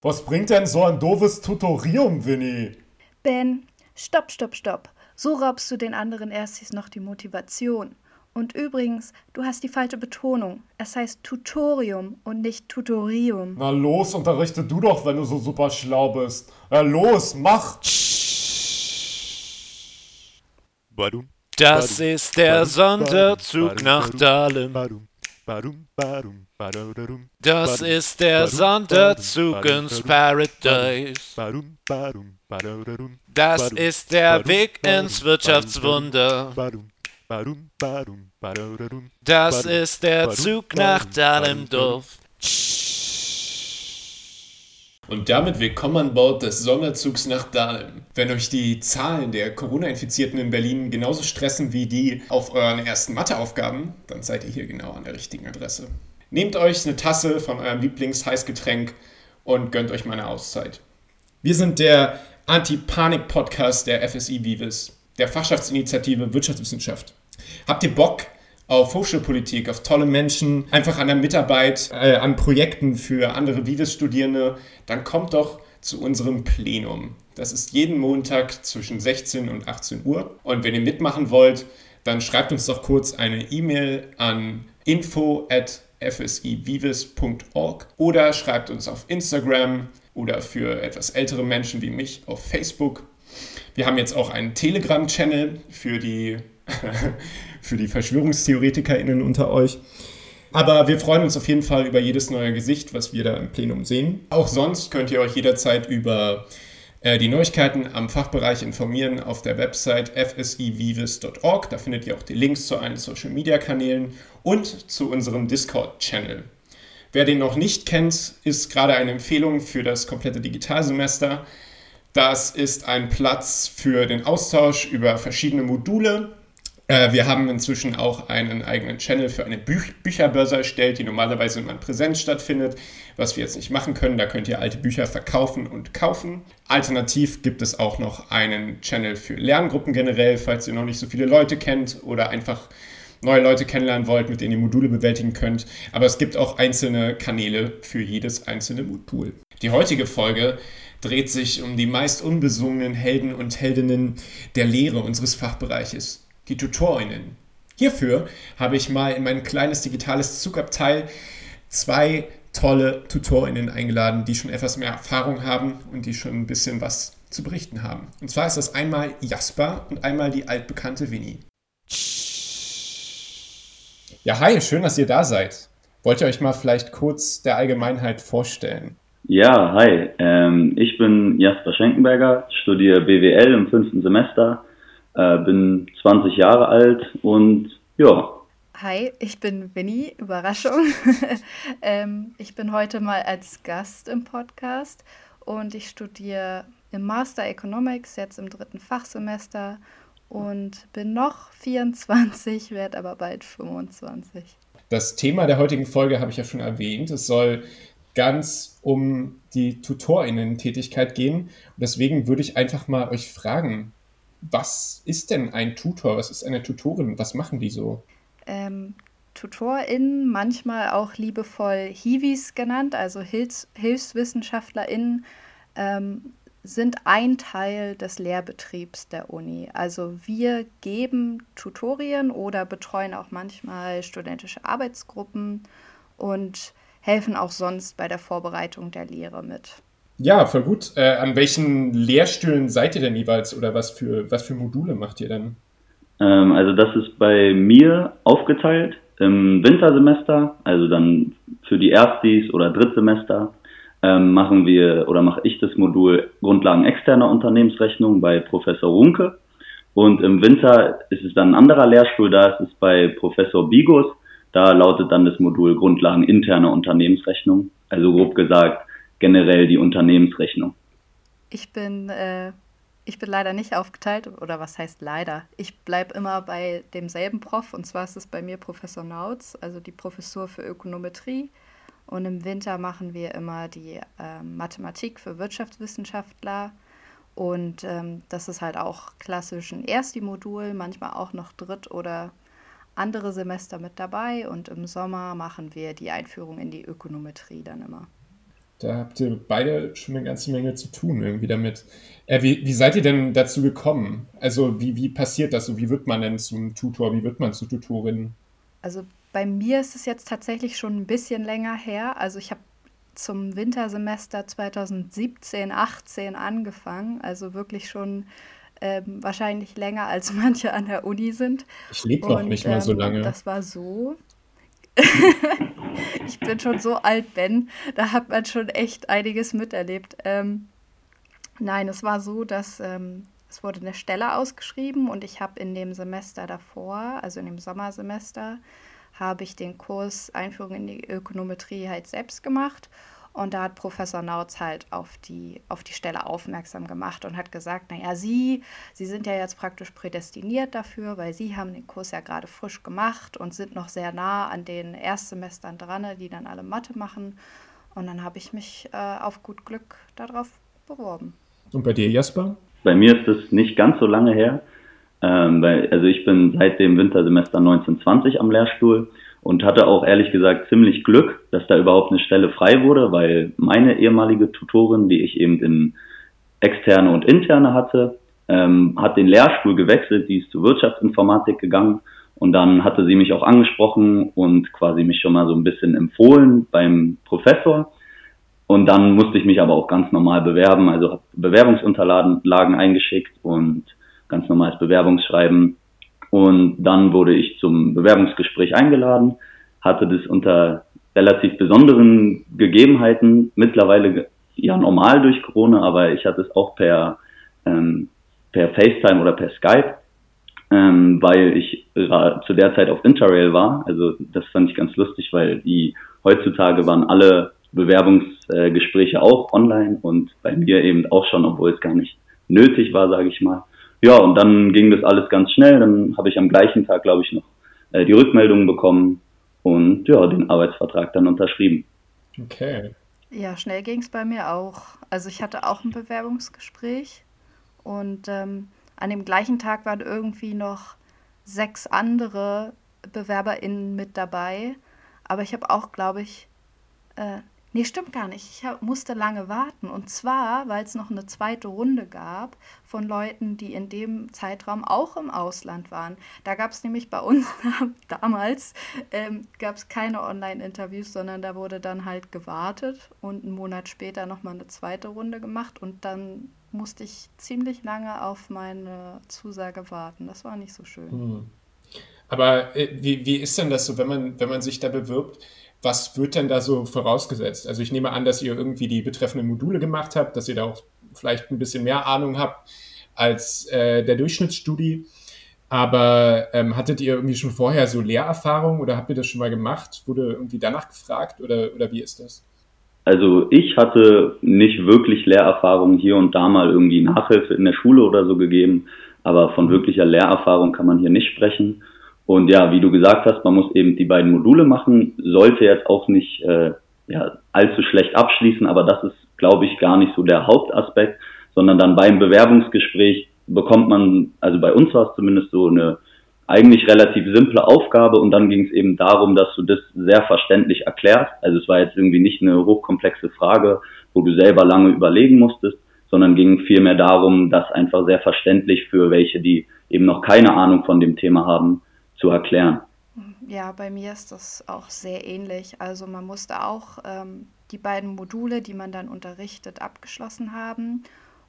Was bringt denn so ein doofes Tutorium, Winnie? Ben, stopp, stopp, stopp. So raubst du den anderen erstes noch die Motivation. Und übrigens, du hast die falsche Betonung. Es heißt Tutorium und nicht Tutorium. Na los, unterrichte du doch, wenn du so super schlau bist. Na los, mach! Das ist der Sonderzug nach Dahlem. Das ist der Sonderzug ins Paradise. Das ist der Weg ins Wirtschaftswunder. Das ist der Zug nach deinem Duft. Und damit willkommen an Bord des Sonderzugs nach Dahlem. Wenn euch die Zahlen der Corona-Infizierten in Berlin genauso stressen wie die auf euren ersten Matheaufgaben, dann seid ihr hier genau an der richtigen Adresse. Nehmt euch eine Tasse von eurem Lieblingsheißgetränk und gönnt euch mal eine Auszeit. Wir sind der Anti-Panik-Podcast der FSI Vivis, der Fachschaftsinitiative Wirtschaftswissenschaft. Habt ihr Bock auf Hochschulpolitik, auf tolle Menschen, einfach an der Mitarbeit, äh, an Projekten für andere Vivis-Studierende, dann kommt doch zu unserem Plenum. Das ist jeden Montag zwischen 16 und 18 Uhr. Und wenn ihr mitmachen wollt, dann schreibt uns doch kurz eine E-Mail an info at fsivivis.org oder schreibt uns auf Instagram oder für etwas ältere Menschen wie mich auf Facebook. Wir haben jetzt auch einen Telegram-Channel für die für die VerschwörungstheoretikerInnen unter euch. Aber wir freuen uns auf jeden Fall über jedes neue Gesicht, was wir da im Plenum sehen. Auch sonst könnt ihr euch jederzeit über äh, die Neuigkeiten am Fachbereich informieren auf der Website fsivivis.org. Da findet ihr auch die Links zu allen Social Media Kanälen und zu unserem Discord-Channel. Wer den noch nicht kennt, ist gerade eine Empfehlung für das komplette Digitalsemester. Das ist ein Platz für den Austausch über verschiedene Module wir haben inzwischen auch einen eigenen Channel für eine Büch Bücherbörse erstellt, die normalerweise immer in Präsenz stattfindet, was wir jetzt nicht machen können. Da könnt ihr alte Bücher verkaufen und kaufen. Alternativ gibt es auch noch einen Channel für Lerngruppen generell, falls ihr noch nicht so viele Leute kennt oder einfach neue Leute kennenlernen wollt, mit denen ihr Module bewältigen könnt. Aber es gibt auch einzelne Kanäle für jedes einzelne Modul. Die heutige Folge dreht sich um die meist unbesungenen Helden und Heldinnen der Lehre unseres Fachbereiches die Tutorinnen. Hierfür habe ich mal in mein kleines digitales Zugabteil zwei tolle Tutorinnen eingeladen, die schon etwas mehr Erfahrung haben und die schon ein bisschen was zu berichten haben. Und zwar ist das einmal Jasper und einmal die altbekannte Winnie. Ja, hi, schön, dass ihr da seid. Wollt ihr euch mal vielleicht kurz der Allgemeinheit vorstellen? Ja, hi, ähm, ich bin Jasper Schenkenberger, studiere BWL im fünften Semester äh, bin 20 Jahre alt und ja. Hi, ich bin Winnie, Überraschung. ähm, ich bin heute mal als Gast im Podcast und ich studiere im Master Economics, jetzt im dritten Fachsemester und bin noch 24, werde aber bald 25. Das Thema der heutigen Folge habe ich ja schon erwähnt. Es soll ganz um die Tutorinnen-Tätigkeit gehen. Und deswegen würde ich einfach mal euch fragen, was ist denn ein Tutor? Was ist eine Tutorin? Was machen die so? Ähm, TutorInnen, manchmal auch liebevoll Hiwis genannt, also Hilfs HilfswissenschaftlerInnen, ähm, sind ein Teil des Lehrbetriebs der Uni. Also wir geben Tutorien oder betreuen auch manchmal studentische Arbeitsgruppen und helfen auch sonst bei der Vorbereitung der Lehre mit. Ja, voll gut. Äh, an welchen Lehrstühlen seid ihr denn jeweils oder was für, was für Module macht ihr denn? Ähm, also das ist bei mir aufgeteilt im Wintersemester, also dann für die Erstis oder Drittsemester ähm, machen wir oder mache ich das Modul Grundlagen externer Unternehmensrechnung bei Professor Runke. Und im Winter ist es dann ein anderer Lehrstuhl, da ist es bei Professor Bigos. Da lautet dann das Modul Grundlagen interner Unternehmensrechnung. Also grob gesagt, generell die Unternehmensrechnung? Ich bin, äh, ich bin leider nicht aufgeteilt, oder was heißt leider? Ich bleibe immer bei demselben Prof, und zwar ist es bei mir Professor Nautz, also die Professur für Ökonometrie. Und im Winter machen wir immer die äh, Mathematik für Wirtschaftswissenschaftler. Und ähm, das ist halt auch klassisch ein Ersti-Modul, manchmal auch noch Dritt- oder andere Semester mit dabei. Und im Sommer machen wir die Einführung in die Ökonometrie dann immer. Da habt ihr beide schon eine ganze Menge zu tun irgendwie damit. Äh, wie, wie seid ihr denn dazu gekommen? Also wie, wie passiert das? wie wird man denn zum Tutor? Wie wird man zur Tutorin? Also bei mir ist es jetzt tatsächlich schon ein bisschen länger her. Also ich habe zum Wintersemester 2017, 18 angefangen. Also wirklich schon ähm, wahrscheinlich länger als manche an der Uni sind. Ich lebe noch nicht mal so ähm, lange. Das war so. ich bin schon so alt, Ben. Da hat man schon echt einiges miterlebt. Ähm, nein, es war so, dass ähm, es wurde eine Stelle ausgeschrieben und ich habe in dem Semester davor, also in dem Sommersemester, habe ich den Kurs Einführung in die Ökonometrie halt selbst gemacht. Und da hat Professor Nautz halt auf die, auf die Stelle aufmerksam gemacht und hat gesagt, naja, Sie, Sie sind ja jetzt praktisch prädestiniert dafür, weil Sie haben den Kurs ja gerade frisch gemacht und sind noch sehr nah an den Erstsemestern dran, die dann alle Mathe machen. Und dann habe ich mich äh, auf gut Glück darauf beworben. Und bei dir, Jasper? Bei mir ist es nicht ganz so lange her. Ähm, weil, also ich bin seit dem Wintersemester 1920 am Lehrstuhl und hatte auch ehrlich gesagt ziemlich Glück, dass da überhaupt eine Stelle frei wurde, weil meine ehemalige Tutorin, die ich eben in externe und interne hatte, ähm, hat den Lehrstuhl gewechselt, die ist zur Wirtschaftsinformatik gegangen und dann hatte sie mich auch angesprochen und quasi mich schon mal so ein bisschen empfohlen beim Professor. Und dann musste ich mich aber auch ganz normal bewerben, also habe Bewerbungsunterlagen eingeschickt und ganz normales Bewerbungsschreiben und dann wurde ich zum Bewerbungsgespräch eingeladen, hatte das unter relativ besonderen Gegebenheiten, mittlerweile ja normal durch Corona, aber ich hatte es auch per, ähm, per FaceTime oder per Skype, ähm, weil ich zu der Zeit auf Interrail war. Also das fand ich ganz lustig, weil die heutzutage waren alle Bewerbungsgespräche auch online und bei mir eben auch schon, obwohl es gar nicht nötig war, sage ich mal. Ja, und dann ging das alles ganz schnell. Dann habe ich am gleichen Tag, glaube ich, noch äh, die Rückmeldung bekommen und ja, den Arbeitsvertrag dann unterschrieben. Okay. Ja, schnell ging es bei mir auch. Also ich hatte auch ein Bewerbungsgespräch und ähm, an dem gleichen Tag waren irgendwie noch sechs andere BewerberInnen mit dabei. Aber ich habe auch, glaube ich, äh, Nee, stimmt gar nicht. Ich musste lange warten. Und zwar, weil es noch eine zweite Runde gab von Leuten, die in dem Zeitraum auch im Ausland waren. Da gab es nämlich bei uns damals ähm, gab es keine Online-Interviews, sondern da wurde dann halt gewartet und einen Monat später nochmal eine zweite Runde gemacht und dann musste ich ziemlich lange auf meine Zusage warten. Das war nicht so schön. Hm. Aber äh, wie, wie ist denn das so, wenn man, wenn man sich da bewirbt? Was wird denn da so vorausgesetzt? Also ich nehme an, dass ihr irgendwie die betreffenden Module gemacht habt, dass ihr da auch vielleicht ein bisschen mehr Ahnung habt als äh, der Durchschnittsstudie. Aber ähm, hattet ihr irgendwie schon vorher so Lehrerfahrung oder habt ihr das schon mal gemacht? Wurde irgendwie danach gefragt oder, oder wie ist das? Also ich hatte nicht wirklich Lehrerfahrung hier und da mal irgendwie Nachhilfe in der Schule oder so gegeben, aber von wirklicher Lehrerfahrung kann man hier nicht sprechen. Und ja, wie du gesagt hast, man muss eben die beiden Module machen, sollte jetzt auch nicht äh, ja, allzu schlecht abschließen, aber das ist, glaube ich, gar nicht so der Hauptaspekt, sondern dann beim Bewerbungsgespräch bekommt man, also bei uns war es zumindest so eine eigentlich relativ simple Aufgabe und dann ging es eben darum, dass du das sehr verständlich erklärst. Also es war jetzt irgendwie nicht eine hochkomplexe Frage, wo du selber lange überlegen musstest, sondern ging vielmehr darum, das einfach sehr verständlich für welche, die eben noch keine Ahnung von dem Thema haben, zu erklären. Ja, bei mir ist das auch sehr ähnlich. Also man musste auch ähm, die beiden Module, die man dann unterrichtet, abgeschlossen haben.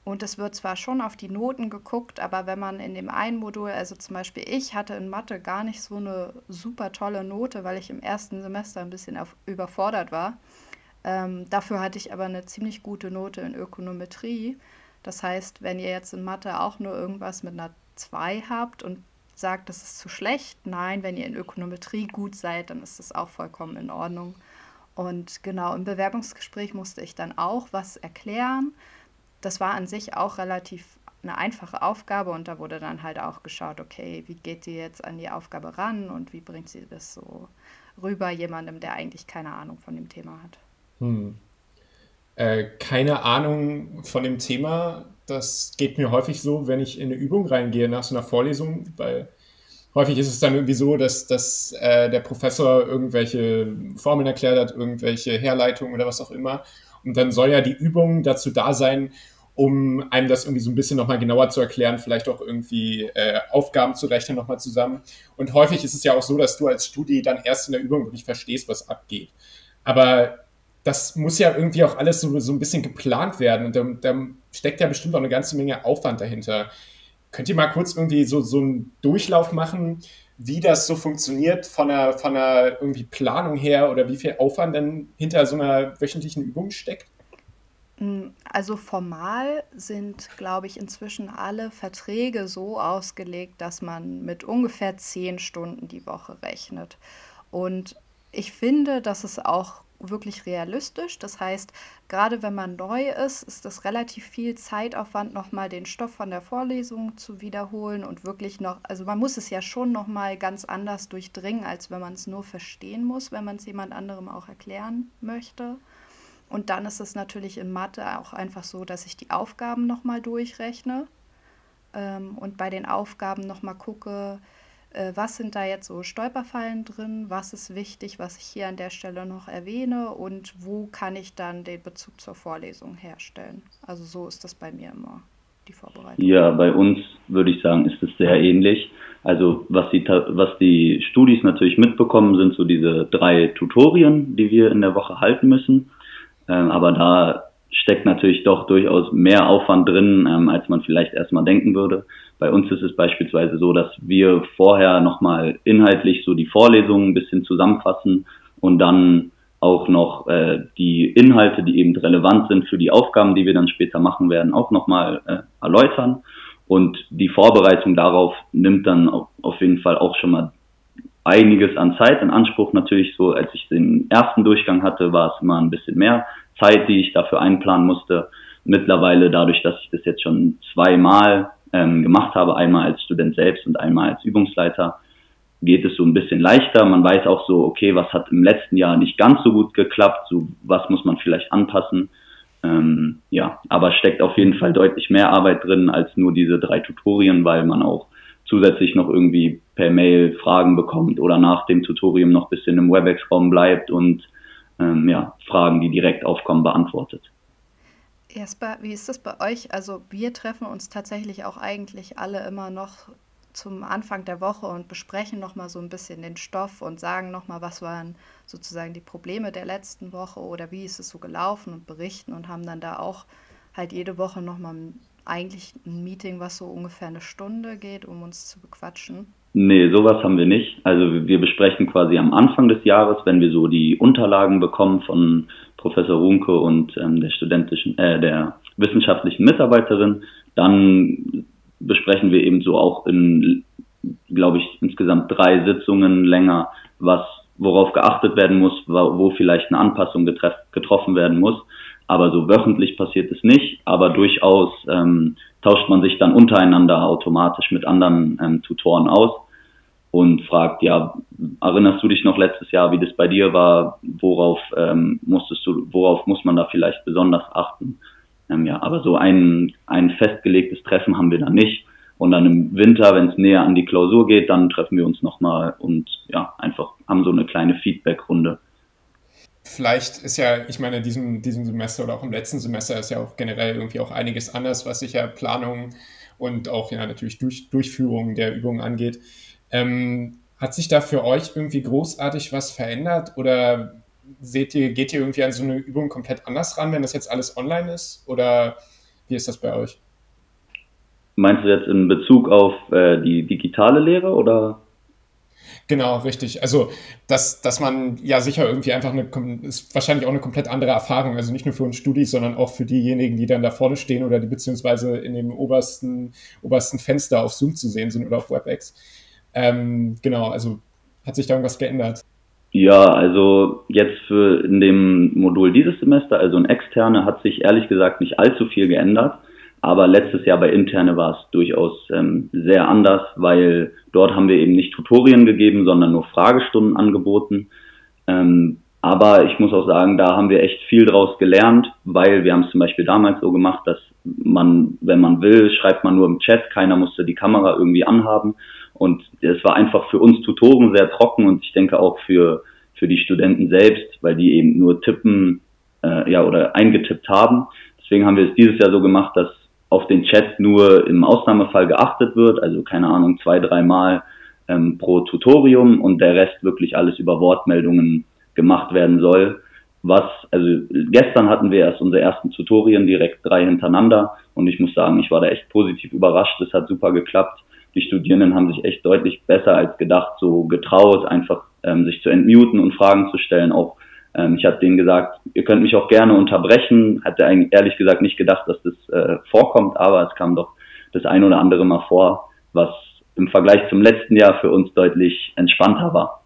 Und es wird zwar schon auf die Noten geguckt, aber wenn man in dem einen Modul, also zum Beispiel ich hatte in Mathe gar nicht so eine super tolle Note, weil ich im ersten Semester ein bisschen auf, überfordert war. Ähm, dafür hatte ich aber eine ziemlich gute Note in Ökonometrie. Das heißt, wenn ihr jetzt in Mathe auch nur irgendwas mit einer 2 habt und sagt, das ist zu schlecht. Nein, wenn ihr in Ökonometrie gut seid, dann ist das auch vollkommen in Ordnung. Und genau, im Bewerbungsgespräch musste ich dann auch was erklären. Das war an sich auch relativ eine einfache Aufgabe und da wurde dann halt auch geschaut, okay, wie geht sie jetzt an die Aufgabe ran und wie bringt sie das so rüber jemandem, der eigentlich keine Ahnung von dem Thema hat. Hm. Äh, keine Ahnung von dem Thema, das geht mir häufig so, wenn ich in eine Übung reingehe nach so einer Vorlesung, weil häufig ist es dann irgendwie so, dass, dass äh, der Professor irgendwelche Formeln erklärt hat, irgendwelche Herleitungen oder was auch immer. Und dann soll ja die Übung dazu da sein, um einem das irgendwie so ein bisschen nochmal genauer zu erklären, vielleicht auch irgendwie äh, Aufgaben zu rechnen nochmal zusammen. Und häufig ist es ja auch so, dass du als Studi dann erst in der Übung wirklich verstehst, was abgeht. Aber das muss ja irgendwie auch alles so, so ein bisschen geplant werden und da, da steckt ja bestimmt auch eine ganze Menge Aufwand dahinter. Könnt ihr mal kurz irgendwie so, so einen Durchlauf machen, wie das so funktioniert von einer, von einer irgendwie Planung her oder wie viel Aufwand denn hinter so einer wöchentlichen Übung steckt? Mm, also formal sind, glaube ich, inzwischen alle Verträge so ausgelegt, dass man mit ungefähr zehn Stunden die Woche rechnet. Und ich finde, dass es auch wirklich realistisch. Das heißt, gerade wenn man neu ist, ist das relativ viel Zeitaufwand, nochmal den Stoff von der Vorlesung zu wiederholen und wirklich noch, also man muss es ja schon nochmal ganz anders durchdringen, als wenn man es nur verstehen muss, wenn man es jemand anderem auch erklären möchte. Und dann ist es natürlich in Mathe auch einfach so, dass ich die Aufgaben nochmal durchrechne ähm, und bei den Aufgaben nochmal gucke, äh, was sind da jetzt so Stolperfallen drin, was ist wichtig, was ich hier an der Stelle noch erwähne und wo kann ich dann den Bezug zur Vorlesung herstellen. Also so ist das bei mir immer, die Vorbereitung. Ja, bei uns würde ich sagen, ist es sehr ähnlich. Also was die, was die Studis natürlich mitbekommen, sind so diese drei Tutorien, die wir in der Woche halten müssen. Ähm, aber da steckt natürlich doch durchaus mehr Aufwand drin, ähm, als man vielleicht erstmal denken würde. Bei uns ist es beispielsweise so, dass wir vorher nochmal inhaltlich so die Vorlesungen ein bisschen zusammenfassen und dann auch noch äh, die Inhalte, die eben relevant sind für die Aufgaben, die wir dann später machen werden, auch nochmal äh, erläutern. Und die Vorbereitung darauf nimmt dann auf jeden Fall auch schon mal einiges an Zeit in Anspruch. Natürlich so, als ich den ersten Durchgang hatte, war es immer ein bisschen mehr Zeit, die ich dafür einplanen musste. Mittlerweile, dadurch, dass ich das jetzt schon zweimal ähm, gemacht habe, einmal als Student selbst und einmal als Übungsleiter, geht es so ein bisschen leichter. Man weiß auch so, okay, was hat im letzten Jahr nicht ganz so gut geklappt, so was muss man vielleicht anpassen. Ähm, ja, aber steckt auf jeden Fall deutlich mehr Arbeit drin als nur diese drei Tutorien, weil man auch zusätzlich noch irgendwie per Mail Fragen bekommt oder nach dem Tutorium noch bisschen im WebEx-Raum bleibt und ähm, ja, Fragen, die direkt aufkommen, beantwortet. Jesper, wie ist das bei euch? Also wir treffen uns tatsächlich auch eigentlich alle immer noch zum Anfang der Woche und besprechen nochmal so ein bisschen den Stoff und sagen nochmal, was waren sozusagen die Probleme der letzten Woche oder wie ist es so gelaufen und berichten und haben dann da auch halt jede Woche nochmal eigentlich ein Meeting, was so ungefähr eine Stunde geht, um uns zu bequatschen. Nee, sowas haben wir nicht. Also wir besprechen quasi am Anfang des Jahres, wenn wir so die Unterlagen bekommen von Professor Runke und ähm, der studentischen, äh, der wissenschaftlichen Mitarbeiterin, dann besprechen wir eben so auch in, glaube ich, insgesamt drei Sitzungen länger, was worauf geachtet werden muss, wo vielleicht eine Anpassung getroffen werden muss. Aber so wöchentlich passiert es nicht, aber durchaus ähm, tauscht man sich dann untereinander automatisch mit anderen ähm, Tutoren aus und fragt, ja, erinnerst du dich noch letztes Jahr, wie das bei dir war? Worauf ähm, musstest du, worauf muss man da vielleicht besonders achten? Ähm, ja, aber so ein, ein festgelegtes Treffen haben wir da nicht. Und dann im Winter, wenn es näher an die Klausur geht, dann treffen wir uns nochmal und ja, einfach haben so eine kleine Feedback-Runde. Vielleicht ist ja, ich meine, diesem, diesem Semester oder auch im letzten Semester ist ja auch generell irgendwie auch einiges anders, was sicher Planung und auch ja natürlich durch, Durchführung der Übungen angeht. Ähm, hat sich da für euch irgendwie großartig was verändert oder seht ihr, geht ihr irgendwie an so eine Übung komplett anders ran, wenn das jetzt alles online ist? Oder wie ist das bei euch? Meinst du jetzt in Bezug auf äh, die digitale Lehre oder? Genau, richtig. Also, dass, dass man ja sicher irgendwie einfach eine, ist wahrscheinlich auch eine komplett andere Erfahrung. Also nicht nur für uns Studis, sondern auch für diejenigen, die dann da vorne stehen oder die beziehungsweise in dem obersten, obersten Fenster auf Zoom zu sehen sind oder auf WebEx. Ähm, genau, also hat sich da irgendwas geändert? Ja, also jetzt für in dem Modul dieses Semester, also in externe, hat sich ehrlich gesagt nicht allzu viel geändert. Aber letztes Jahr bei interne war es durchaus ähm, sehr anders, weil dort haben wir eben nicht Tutorien gegeben, sondern nur Fragestunden angeboten. Ähm, aber ich muss auch sagen, da haben wir echt viel draus gelernt, weil wir haben es zum Beispiel damals so gemacht, dass man, wenn man will, schreibt man nur im Chat, keiner musste die Kamera irgendwie anhaben. Und es war einfach für uns Tutoren sehr trocken und ich denke auch für, für die Studenten selbst, weil die eben nur tippen äh, ja, oder eingetippt haben. Deswegen haben wir es dieses Jahr so gemacht, dass auf den Chat nur im Ausnahmefall geachtet wird, also keine Ahnung, zwei, dreimal ähm, pro Tutorium und der Rest wirklich alles über Wortmeldungen gemacht werden soll. Was, also gestern hatten wir erst unsere ersten Tutorien, direkt drei hintereinander und ich muss sagen, ich war da echt positiv überrascht, es hat super geklappt. Die Studierenden haben sich echt deutlich besser als gedacht so getraut, einfach ähm, sich zu entmuten und Fragen zu stellen, auch ähm, ich habe denen gesagt, ihr könnt mich auch gerne unterbrechen. Hatte eigentlich ehrlich gesagt nicht gedacht, dass das äh, vorkommt, aber es kam doch das ein oder andere Mal vor, was im Vergleich zum letzten Jahr für uns deutlich entspannter war.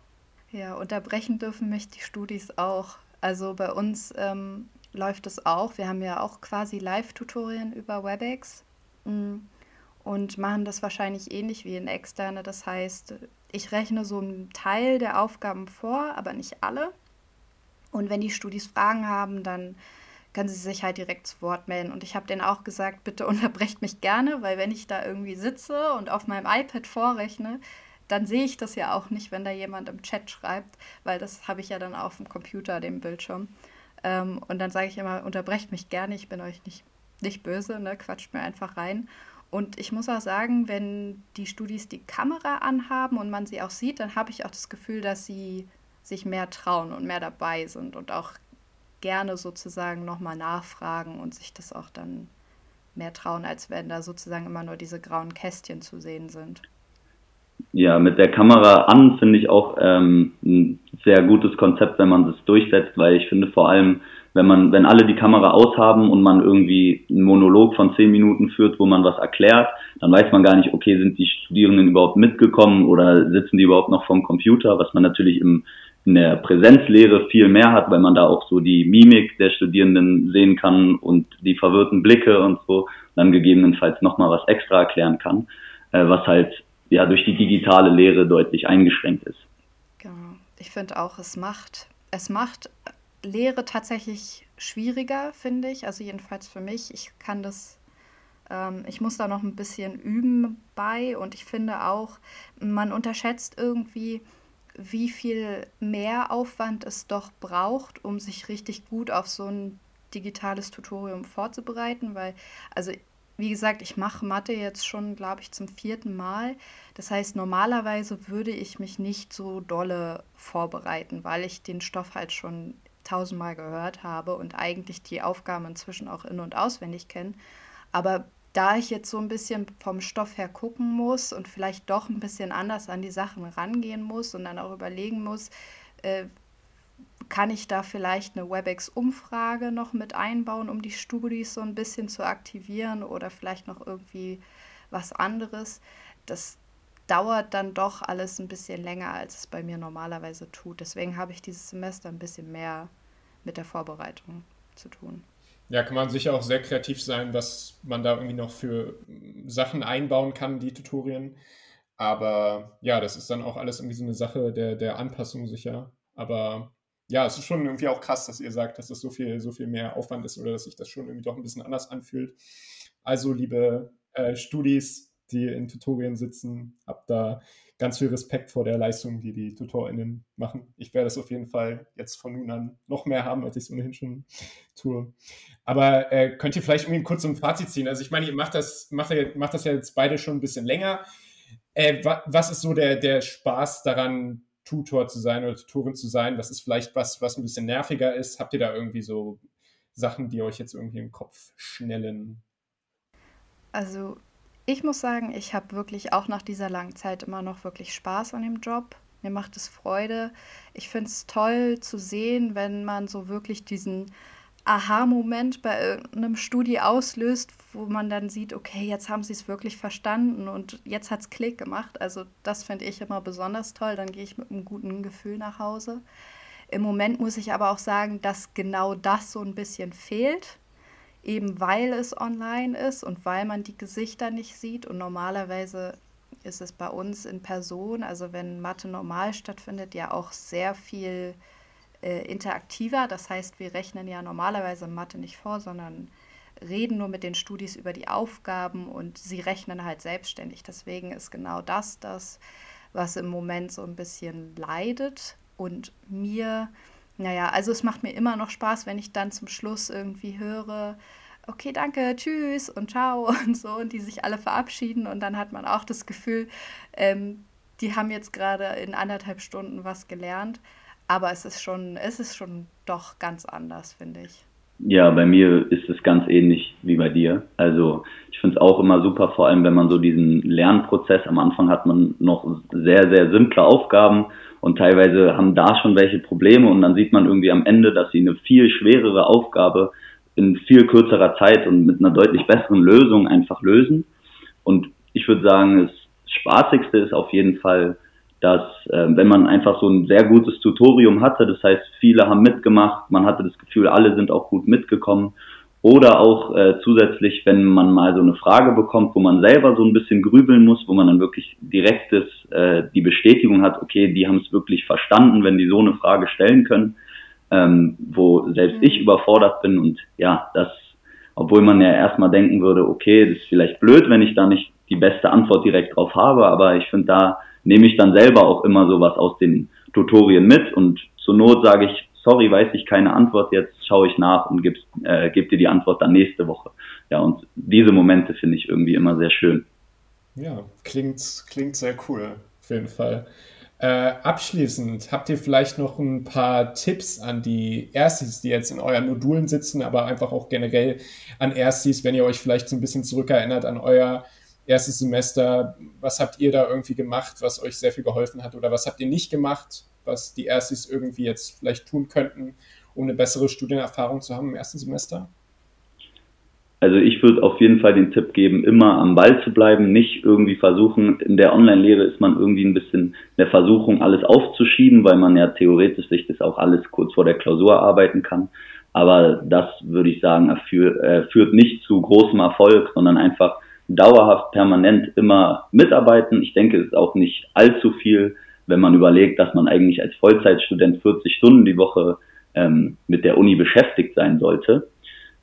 Ja, unterbrechen dürfen mich die Studis auch. Also bei uns ähm, läuft es auch. Wir haben ja auch quasi Live-Tutorien über WebEx mm, und machen das wahrscheinlich ähnlich wie in externe. Das heißt, ich rechne so einen Teil der Aufgaben vor, aber nicht alle. Und wenn die Studis Fragen haben, dann können sie sich halt direkt zu Wort melden. Und ich habe denen auch gesagt, bitte unterbrecht mich gerne, weil wenn ich da irgendwie sitze und auf meinem iPad vorrechne, dann sehe ich das ja auch nicht, wenn da jemand im Chat schreibt, weil das habe ich ja dann auf dem Computer, dem Bildschirm. Ähm, und dann sage ich immer, unterbrecht mich gerne, ich bin euch nicht, nicht böse, ne? quatscht mir einfach rein. Und ich muss auch sagen, wenn die Studis die Kamera anhaben und man sie auch sieht, dann habe ich auch das Gefühl, dass sie sich mehr trauen und mehr dabei sind und auch gerne sozusagen nochmal nachfragen und sich das auch dann mehr trauen, als wenn da sozusagen immer nur diese grauen Kästchen zu sehen sind. Ja, mit der Kamera an finde ich auch ähm, ein sehr gutes Konzept, wenn man es durchsetzt, weil ich finde vor allem, wenn man, wenn alle die Kamera aushaben und man irgendwie einen Monolog von zehn Minuten führt, wo man was erklärt, dann weiß man gar nicht, okay, sind die Studierenden überhaupt mitgekommen oder sitzen die überhaupt noch vom Computer, was man natürlich im in der Präsenzlehre viel mehr hat, weil man da auch so die Mimik der Studierenden sehen kann und die verwirrten Blicke und so, dann gegebenenfalls nochmal was extra erklären kann, äh, was halt ja durch die digitale Lehre deutlich eingeschränkt ist. Genau. Ich finde auch, es macht, es macht Lehre tatsächlich schwieriger, finde ich. Also jedenfalls für mich. Ich kann das ähm, ich muss da noch ein bisschen üben bei und ich finde auch, man unterschätzt irgendwie, wie viel mehr Aufwand es doch braucht, um sich richtig gut auf so ein digitales Tutorium vorzubereiten, weil, also wie gesagt, ich mache Mathe jetzt schon, glaube ich, zum vierten Mal. Das heißt, normalerweise würde ich mich nicht so dolle vorbereiten, weil ich den Stoff halt schon tausendmal gehört habe und eigentlich die Aufgaben inzwischen auch in- und auswendig kenne. Aber da ich jetzt so ein bisschen vom Stoff her gucken muss und vielleicht doch ein bisschen anders an die Sachen rangehen muss und dann auch überlegen muss, äh, kann ich da vielleicht eine WebEx-Umfrage noch mit einbauen, um die Studis so ein bisschen zu aktivieren oder vielleicht noch irgendwie was anderes. Das dauert dann doch alles ein bisschen länger, als es bei mir normalerweise tut. Deswegen habe ich dieses Semester ein bisschen mehr mit der Vorbereitung zu tun ja, kann man sicher auch sehr kreativ sein, was man da irgendwie noch für Sachen einbauen kann, die Tutorien. Aber ja, das ist dann auch alles irgendwie so eine Sache der, der Anpassung sicher. Aber ja, es ist schon irgendwie auch krass, dass ihr sagt, dass das so viel, so viel mehr Aufwand ist oder dass sich das schon irgendwie doch ein bisschen anders anfühlt. Also, liebe äh, Studis, die in Tutorien sitzen, habt da ganz viel Respekt vor der Leistung, die die TutorInnen machen. Ich werde es auf jeden Fall jetzt von nun an noch mehr haben, als ich es ohnehin schon tue. Aber äh, könnt ihr vielleicht irgendwie kurz ein Fazit ziehen? Also ich meine, ihr macht das, macht, macht das ja jetzt beide schon ein bisschen länger. Äh, wa was ist so der, der Spaß daran, Tutor zu sein oder Tutorin zu sein? Was ist vielleicht was, was ein bisschen nerviger ist? Habt ihr da irgendwie so Sachen, die euch jetzt irgendwie im Kopf schnellen? Also ich muss sagen, ich habe wirklich auch nach dieser langen Zeit immer noch wirklich Spaß an dem Job. Mir macht es Freude. Ich finde es toll zu sehen, wenn man so wirklich diesen Aha-Moment bei einem Studi auslöst, wo man dann sieht, okay, jetzt haben sie es wirklich verstanden und jetzt hat es Klick gemacht. Also das finde ich immer besonders toll. Dann gehe ich mit einem guten Gefühl nach Hause. Im Moment muss ich aber auch sagen, dass genau das so ein bisschen fehlt eben weil es online ist und weil man die Gesichter nicht sieht. Und normalerweise ist es bei uns in Person, also wenn Mathe normal stattfindet, ja auch sehr viel äh, interaktiver. Das heißt, wir rechnen ja normalerweise Mathe nicht vor, sondern reden nur mit den Studis über die Aufgaben und sie rechnen halt selbstständig. Deswegen ist genau das das, was im Moment so ein bisschen leidet und mir naja, also es macht mir immer noch Spaß, wenn ich dann zum Schluss irgendwie höre, okay, danke, tschüss und ciao und so und die sich alle verabschieden und dann hat man auch das Gefühl, ähm, die haben jetzt gerade in anderthalb Stunden was gelernt, aber es ist schon, es ist schon doch ganz anders, finde ich. Ja, bei mir ist es ganz ähnlich wie bei dir. Also ich finde es auch immer super, vor allem wenn man so diesen Lernprozess, am Anfang hat man noch sehr, sehr simple Aufgaben und teilweise haben da schon welche Probleme und dann sieht man irgendwie am Ende, dass sie eine viel schwerere Aufgabe in viel kürzerer Zeit und mit einer deutlich besseren Lösung einfach lösen. Und ich würde sagen, das Spaßigste ist auf jeden Fall, dass äh, wenn man einfach so ein sehr gutes Tutorium hatte, das heißt, viele haben mitgemacht, man hatte das Gefühl, alle sind auch gut mitgekommen. Oder auch äh, zusätzlich, wenn man mal so eine Frage bekommt, wo man selber so ein bisschen grübeln muss, wo man dann wirklich direktes äh, die Bestätigung hat, okay, die haben es wirklich verstanden, wenn die so eine Frage stellen können, ähm, wo selbst mhm. ich überfordert bin und ja, das, obwohl man ja erstmal denken würde, okay, das ist vielleicht blöd, wenn ich da nicht die beste Antwort direkt drauf habe, aber ich finde, da nehme ich dann selber auch immer sowas aus den Tutorien mit und zur Not sage ich, sorry, weiß ich keine Antwort, jetzt schaue ich nach und gebe äh, geb dir die Antwort dann nächste Woche. Ja, und diese Momente finde ich irgendwie immer sehr schön. Ja, klingt, klingt sehr cool, auf jeden Fall. Äh, abschließend, habt ihr vielleicht noch ein paar Tipps an die Erstis, die jetzt in euren Modulen sitzen, aber einfach auch generell an Erstis, wenn ihr euch vielleicht so ein bisschen zurückerinnert an euer erstes Semester, was habt ihr da irgendwie gemacht, was euch sehr viel geholfen hat oder was habt ihr nicht gemacht, was die Erstis irgendwie jetzt vielleicht tun könnten, um eine bessere Studienerfahrung zu haben im ersten Semester? Also ich würde auf jeden Fall den Tipp geben, immer am Ball zu bleiben, nicht irgendwie versuchen, in der Online-Lehre ist man irgendwie ein bisschen in der Versuchung, alles aufzuschieben, weil man ja theoretisch sich das auch alles kurz vor der Klausur arbeiten kann. Aber das würde ich sagen, führt nicht zu großem Erfolg, sondern einfach dauerhaft, permanent immer mitarbeiten. Ich denke, es ist auch nicht allzu viel, wenn man überlegt, dass man eigentlich als Vollzeitstudent 40 Stunden die Woche ähm, mit der Uni beschäftigt sein sollte.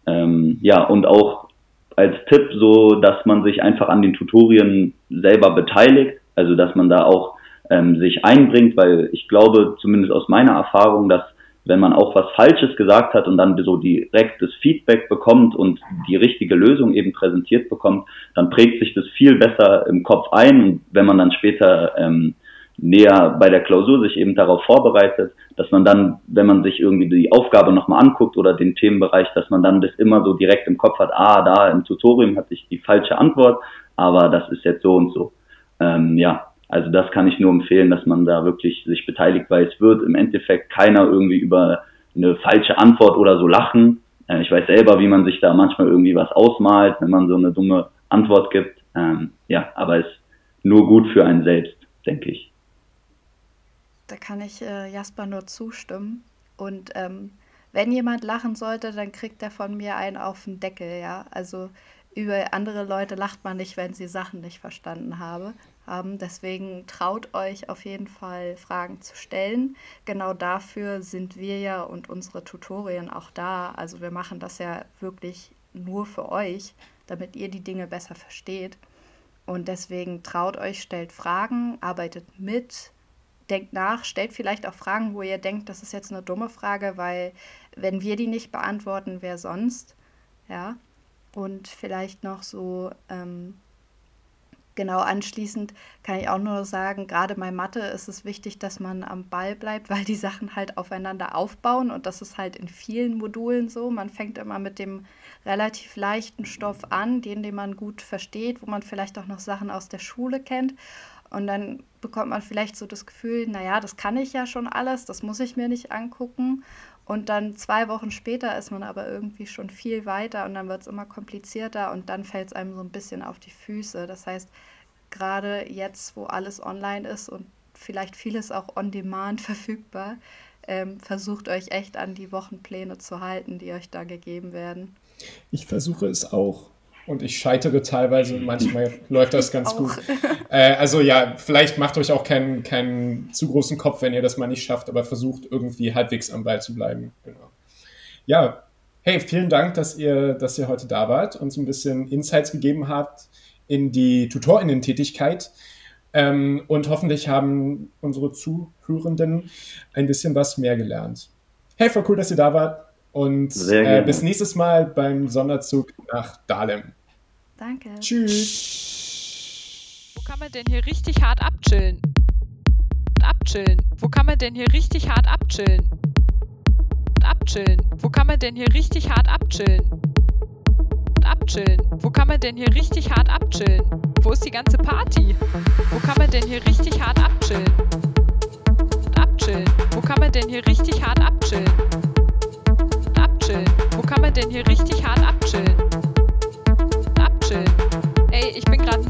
Ähm, ja, und auch als Tipp so, dass man sich einfach an den Tutorien selber beteiligt, also dass man da auch ähm, sich einbringt, weil ich glaube, zumindest aus meiner Erfahrung, dass wenn man auch was Falsches gesagt hat und dann so direktes Feedback bekommt und die richtige Lösung eben präsentiert bekommt, dann prägt sich das viel besser im Kopf ein und wenn man dann später ähm, näher bei der Klausur sich eben darauf vorbereitet, dass man dann, wenn man sich irgendwie die Aufgabe nochmal anguckt oder den Themenbereich, dass man dann das immer so direkt im Kopf hat, ah, da im Tutorium hatte ich die falsche Antwort, aber das ist jetzt so und so. Ähm, ja, also das kann ich nur empfehlen, dass man da wirklich sich beteiligt, weil es wird im Endeffekt keiner irgendwie über eine falsche Antwort oder so lachen. Äh, ich weiß selber, wie man sich da manchmal irgendwie was ausmalt, wenn man so eine dumme Antwort gibt. Ähm, ja, aber es ist nur gut für einen selbst, denke ich. Da kann ich äh, Jasper nur zustimmen. Und ähm, wenn jemand lachen sollte, dann kriegt er von mir einen auf den Deckel, ja. Also über andere Leute lacht man nicht, wenn sie Sachen nicht verstanden habe, haben. Deswegen traut euch auf jeden Fall Fragen zu stellen. Genau dafür sind wir ja und unsere Tutorien auch da. Also wir machen das ja wirklich nur für euch, damit ihr die Dinge besser versteht. Und deswegen traut euch, stellt Fragen, arbeitet mit, denkt nach, stellt vielleicht auch Fragen, wo ihr denkt, das ist jetzt eine dumme Frage, weil wenn wir die nicht beantworten, wer sonst? Ja. Und vielleicht noch so ähm, genau anschließend kann ich auch nur sagen, gerade bei Mathe ist es wichtig, dass man am Ball bleibt, weil die Sachen halt aufeinander aufbauen und das ist halt in vielen Modulen so. Man fängt immer mit dem relativ leichten Stoff an, den, den man gut versteht, wo man vielleicht auch noch Sachen aus der Schule kennt. Und dann bekommt man vielleicht so das Gefühl, naja, das kann ich ja schon alles, das muss ich mir nicht angucken. Und dann zwei Wochen später ist man aber irgendwie schon viel weiter und dann wird es immer komplizierter und dann fällt es einem so ein bisschen auf die Füße. Das heißt, gerade jetzt, wo alles online ist und vielleicht vieles auch on demand verfügbar, ähm, versucht euch echt an die Wochenpläne zu halten, die euch da gegeben werden. Ich versuche es auch und ich scheitere teilweise und manchmal läuft das ganz gut. Äh, also ja, vielleicht macht euch auch keinen, keinen zu großen Kopf, wenn ihr das mal nicht schafft, aber versucht irgendwie halbwegs am Ball zu bleiben. Genau. Ja, hey, vielen Dank, dass ihr, dass ihr heute da wart und so ein bisschen Insights gegeben habt in die Tutorinnen-Tätigkeit. Ähm, und hoffentlich haben unsere Zuhörenden ein bisschen was mehr gelernt. Hey, voll cool, dass ihr da wart. Und äh, bis nächstes Mal beim Sonderzug nach Dahlem. Danke. Tschüss. Wo kann man denn hier richtig hart abchillen? Abchillen. Wo kann man denn hier richtig hart abchillen? Abchillen. Wo kann man denn hier richtig hart abchillen? Abchillen. Wo kann man denn hier richtig hart abchillen? Wo ist die ganze Party? Wo kann man denn hier richtig hart abchillen? Abchillen. Wo kann man denn hier richtig hart abchillen? Abchillen. Wo kann man denn hier richtig hart abchillen? Abchillen.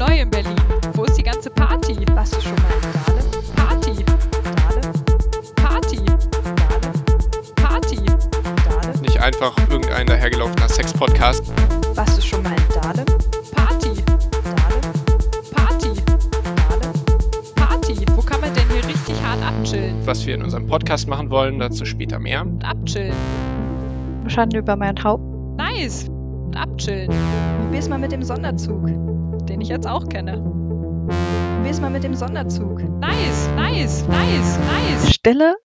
Neu in Berlin. Wo ist die ganze Party? Warst du schon mal in Dahlem? Party. Dahlem? Party. Dahlem? Party. Dahlem? Nicht einfach irgendein dahergelaufener Sex-Podcast. Warst du schon mal in Dahlem? Party. Dahlem? Party. Dahlem? Party. Wo kann man denn hier richtig hart abchillen? Was wir in unserem Podcast machen wollen, dazu später mehr. Abchillen. Schande über mein Haupt. Nice. Abchillen. Ist mal mit dem Sonderzug? Den ich jetzt auch kenne. Wie ist mal mit dem Sonderzug? Nice, nice, nice, nice. Stille